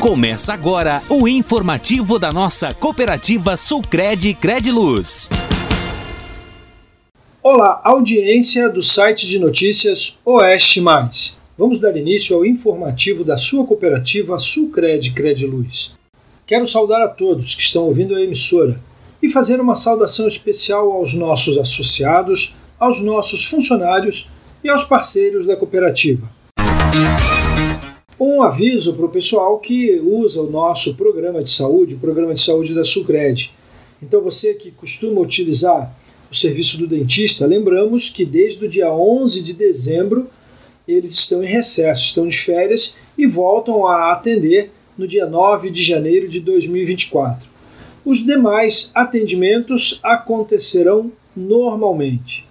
Começa agora o informativo da nossa cooperativa Sulcred Crediluz. Olá, audiência do site de notícias Oeste Mais. Vamos dar início ao informativo da sua cooperativa Sulcred Crediluz. Quero saudar a todos que estão ouvindo a emissora e fazer uma saudação especial aos nossos associados, aos nossos funcionários e aos parceiros da cooperativa. Um aviso para o pessoal que usa o nosso programa de saúde, o programa de saúde da Sulcred. Então, você que costuma utilizar o serviço do dentista, lembramos que desde o dia 11 de dezembro eles estão em recesso, estão de férias e voltam a atender no dia 9 de janeiro de 2024. Os demais atendimentos acontecerão normalmente.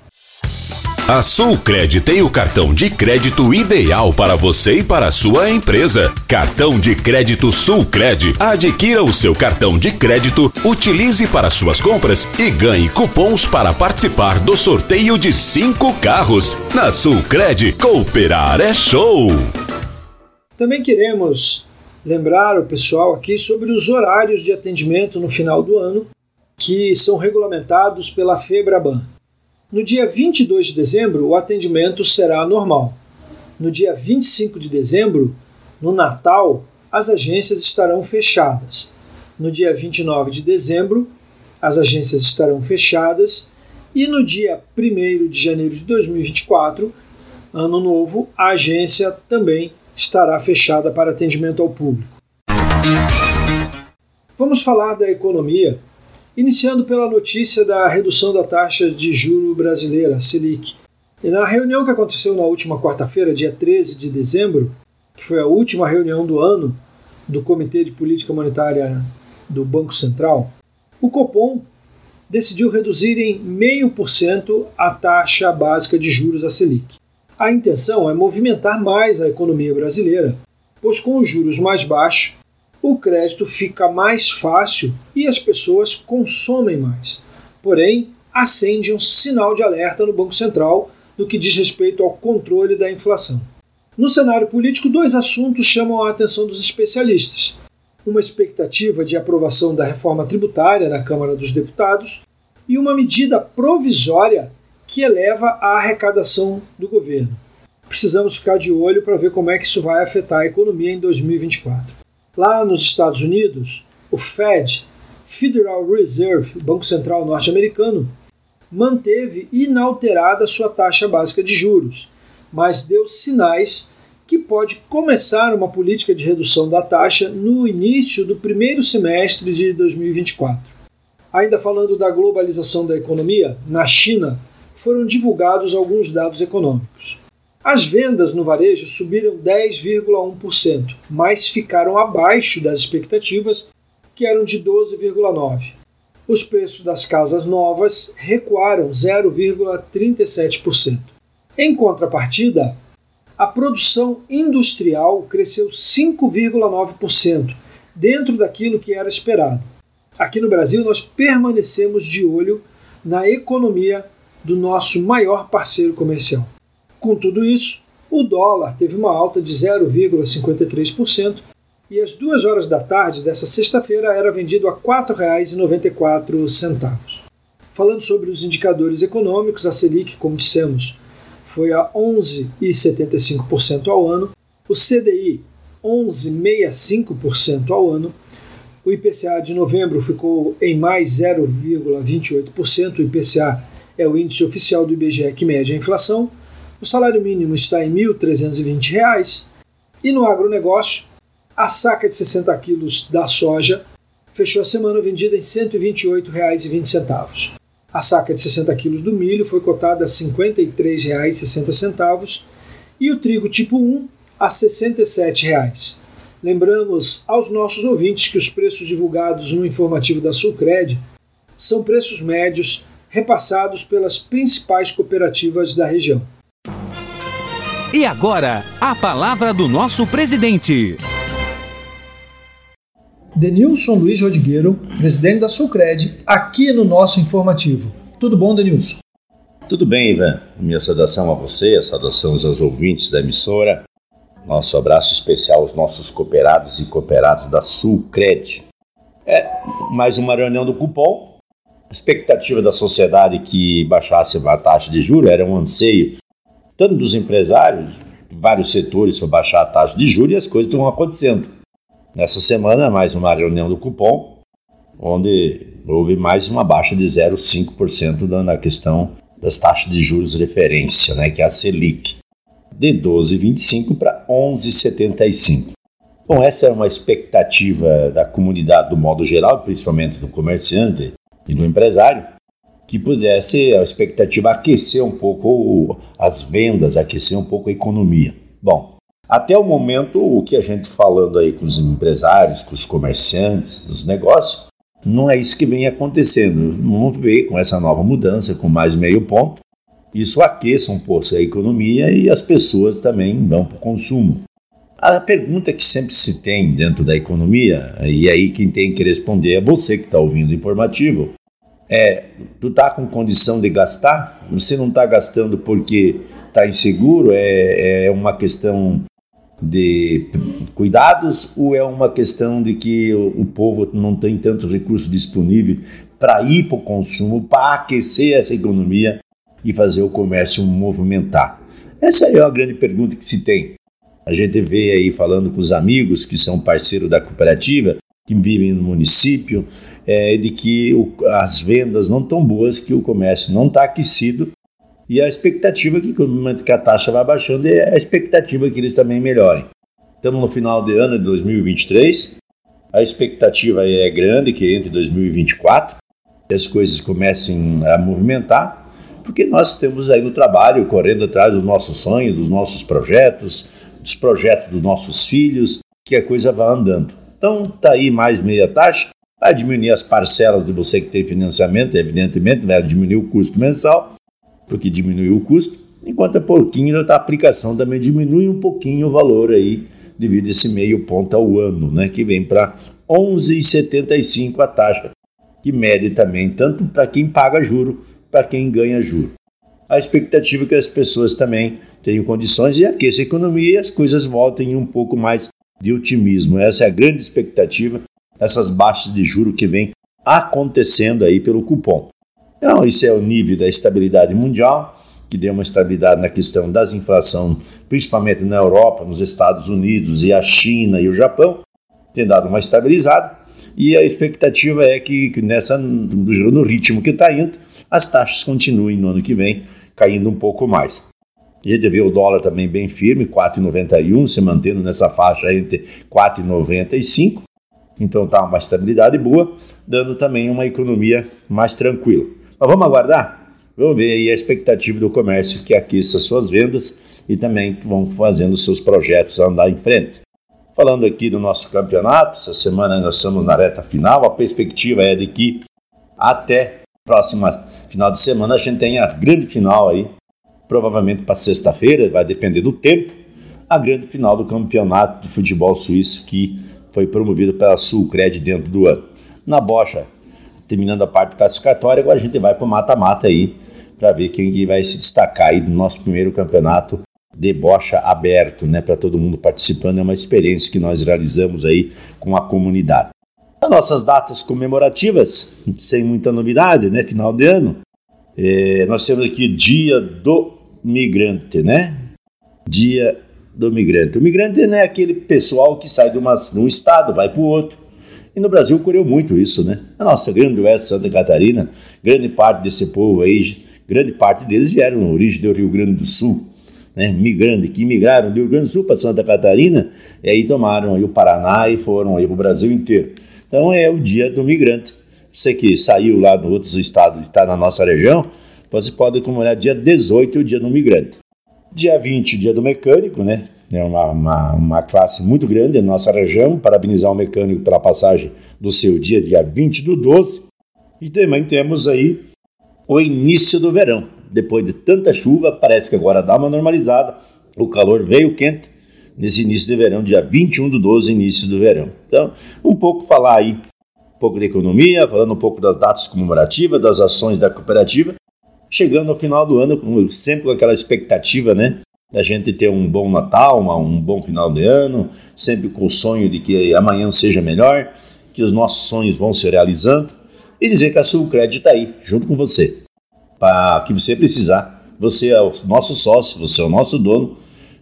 A Sulcred tem o cartão de crédito ideal para você e para a sua empresa. Cartão de crédito Sulcred. Adquira o seu cartão de crédito, utilize para suas compras e ganhe cupons para participar do sorteio de cinco carros. Na Sulcred, cooperar é show! Também queremos lembrar o pessoal aqui sobre os horários de atendimento no final do ano que são regulamentados pela FEBRABAN. No dia 22 de dezembro, o atendimento será normal. No dia 25 de dezembro, no Natal, as agências estarão fechadas. No dia 29 de dezembro, as agências estarão fechadas. E no dia 1 de janeiro de 2024, ano novo, a agência também estará fechada para atendimento ao público. Vamos falar da economia iniciando pela notícia da redução da taxa de juro brasileira, Selic. E na reunião que aconteceu na última quarta-feira, dia 13 de dezembro, que foi a última reunião do ano do Comitê de Política Monetária do Banco Central, o Copom decidiu reduzir em 0,5% a taxa básica de juros a Selic. A intenção é movimentar mais a economia brasileira, pois com os juros mais baixos, o crédito fica mais fácil e as pessoas consomem mais. Porém, acende um sinal de alerta no Banco Central no que diz respeito ao controle da inflação. No cenário político, dois assuntos chamam a atenção dos especialistas: uma expectativa de aprovação da reforma tributária na Câmara dos Deputados e uma medida provisória que eleva a arrecadação do governo. Precisamos ficar de olho para ver como é que isso vai afetar a economia em 2024. Lá nos Estados Unidos, o Fed, Federal Reserve, Banco Central norte-americano, manteve inalterada sua taxa básica de juros, mas deu sinais que pode começar uma política de redução da taxa no início do primeiro semestre de 2024. Ainda falando da globalização da economia, na China foram divulgados alguns dados econômicos. As vendas no varejo subiram 10,1%, mas ficaram abaixo das expectativas, que eram de 12,9%. Os preços das casas novas recuaram 0,37%. Em contrapartida, a produção industrial cresceu 5,9%, dentro daquilo que era esperado. Aqui no Brasil, nós permanecemos de olho na economia do nosso maior parceiro comercial. Com tudo isso, o dólar teve uma alta de 0,53% e às duas horas da tarde dessa sexta-feira era vendido a R$ 4,94. Falando sobre os indicadores econômicos, a Selic, como dissemos, foi a 11,75% ao ano, o CDI 11,65% ao ano, o IPCA de novembro ficou em mais 0,28%, o IPCA é o índice oficial do IBGE que mede a inflação, o salário mínimo está em R$ 1.320 e no agronegócio, a saca de 60 quilos da soja fechou a semana vendida em R$ 128,20. A saca de 60 quilos do milho foi cotada a R$ 53,60 e o trigo tipo 1 a R$ 67,00. Lembramos aos nossos ouvintes que os preços divulgados no informativo da Sulcred são preços médios repassados pelas principais cooperativas da região. E agora, a palavra do nosso presidente. Denilson Luiz Rodrigueiro, presidente da Sulcred, aqui no nosso informativo. Tudo bom, Denilson? Tudo bem, Ivan. Minha saudação a você, a saudação aos ouvintes da emissora. Nosso abraço especial aos nossos cooperados e cooperadas da Sulcred. É mais uma reunião do cupom. A expectativa da sociedade que baixasse a taxa de juros era um anseio tanto dos empresários, vários setores para baixar a taxa de juros e as coisas estão acontecendo. Nessa semana, mais uma reunião do cupom, onde houve mais uma baixa de 0,5% na questão das taxas de juros referência, né, que é a Selic de 12,25 para 11,75. Bom, essa é uma expectativa da comunidade do modo geral, principalmente do comerciante e do empresário, que pudesse a expectativa aquecer um pouco as vendas, aquecer um pouco a economia. Bom, até o momento, o que a gente falando aí com os empresários, com os comerciantes, dos negócios, não é isso que vem acontecendo. Vamos ver com essa nova mudança, com mais meio ponto, isso aqueça um pouco a economia e as pessoas também vão para o consumo. A pergunta que sempre se tem dentro da economia, e aí quem tem que responder é você que está ouvindo o informativo, é: tu está com condição de gastar? Você não está gastando porque está inseguro? É, é uma questão de cuidados ou é uma questão de que o, o povo não tem tanto recurso disponível para ir para o consumo, para aquecer essa economia e fazer o comércio movimentar? Essa é a grande pergunta que se tem. A gente vê aí falando com os amigos que são parceiros da cooperativa, que vivem no município, é, de que o, as vendas não estão boas, que o comércio não está aquecido e a expectativa que, no momento que a taxa vai baixando, é a expectativa que eles também melhorem. Estamos no final de ano de 2023, a expectativa é grande que entre 2024 as coisas comecem a movimentar porque nós temos aí no trabalho, correndo atrás dos nossos sonhos, dos nossos projetos, dos projetos dos nossos filhos, que a coisa vai andando. Então, tá aí mais meia taxa, vai diminuir as parcelas de você que tem financiamento, evidentemente, vai diminuir o custo mensal, porque diminuiu o custo, enquanto é pouquinho da aplicação também diminui um pouquinho o valor aí, devido a esse meio ponto ao ano, né, que vem para 11,75 a taxa, que mede também tanto para quem paga juro para quem ganha juro. A expectativa é que as pessoas também tenham condições de aquecer a economia e as coisas voltem um pouco mais de otimismo. Essa é a grande expectativa, essas baixas de juro que vem acontecendo aí pelo cupom. Então, isso é o nível da estabilidade mundial, que deu uma estabilidade na questão das inflação, principalmente na Europa, nos Estados Unidos e a China e o Japão, tem dado uma estabilizada. E a expectativa é que, que nessa, no ritmo que está indo, as taxas continuem no ano que vem caindo um pouco mais. A gente vê o dólar também bem firme, 4,91, se mantendo nessa faixa entre 4,95. Então está uma estabilidade boa, dando também uma economia mais tranquila. Mas vamos aguardar? Vamos ver aí a expectativa do comércio que aqueça suas vendas e também vão fazendo seus projetos andar em frente. Falando aqui do nosso campeonato, essa semana nós estamos na reta final, a perspectiva é de que até próxima final de semana a gente tem a grande final aí, provavelmente para sexta-feira, vai depender do tempo, a grande final do campeonato de futebol suíço que foi promovido pela Sulcred dentro do ano. Na bocha, terminando a parte classificatória, agora a gente vai para o mata-mata aí, para ver quem vai se destacar aí no nosso primeiro campeonato de bocha aberto, né, para todo mundo participando, é uma experiência que nós realizamos aí com a comunidade. As nossas datas comemorativas, sem muita novidade, né? Final de ano. É, nós temos aqui o Dia do Migrante, né? Dia do Migrante. O migrante não é aquele pessoal que sai de, uma, de um estado, vai para o outro. E no Brasil ocorreu muito isso, né? A nossa grande oeste Santa Catarina, grande parte desse povo aí, grande parte deles vieram na origem do Rio Grande do Sul, né? Migrante, que migraram do Rio Grande do Sul para Santa Catarina, e aí tomaram aí o Paraná e foram aí para o Brasil inteiro. Então é o dia do migrante. Você que saiu lá de outros estados e está na nossa região, você pode comemorar dia 18, o dia do migrante. Dia 20, dia do mecânico, né? É uma, uma, uma classe muito grande na nossa região. Parabenizar o mecânico pela passagem do seu dia, dia 20 do 12. E também temos aí o início do verão. Depois de tanta chuva, parece que agora dá uma normalizada. O calor veio quente nesse início de verão, dia 21 do 12, início do verão. Então, um pouco falar aí, um pouco de economia, falando um pouco das datas comemorativas, das ações da cooperativa, chegando ao final do ano, sempre com aquela expectativa, né, da gente ter um bom Natal, um bom final de ano, sempre com o sonho de que amanhã seja melhor, que os nossos sonhos vão se realizando e dizer que a Sulcred está aí, junto com você, para que você precisar. Você é o nosso sócio, você é o nosso dono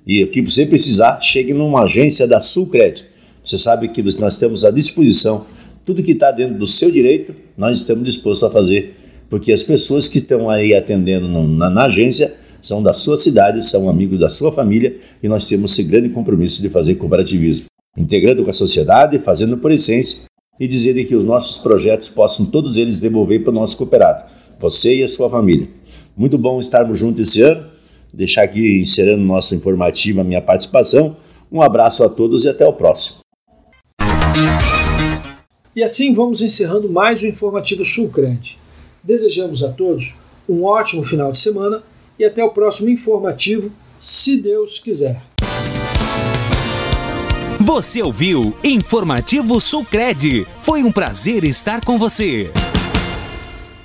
e o que você precisar, chegue numa agência da Sulcred. Você sabe que nós temos à disposição tudo que está dentro do seu direito, nós estamos dispostos a fazer, porque as pessoas que estão aí atendendo na, na agência são da sua cidade, são amigos da sua família e nós temos esse grande compromisso de fazer cooperativismo, integrando com a sociedade, fazendo por essência e dizer que os nossos projetos possam todos eles devolver para o nosso cooperado, você e a sua família. Muito bom estarmos juntos esse ano. Deixar aqui encerrando nosso informativo a minha participação. Um abraço a todos e até o próximo. E assim vamos encerrando mais o informativo Sulcred. Desejamos a todos um ótimo final de semana e até o próximo informativo, se Deus quiser. Você ouviu Informativo Sulcred. Foi um prazer estar com você.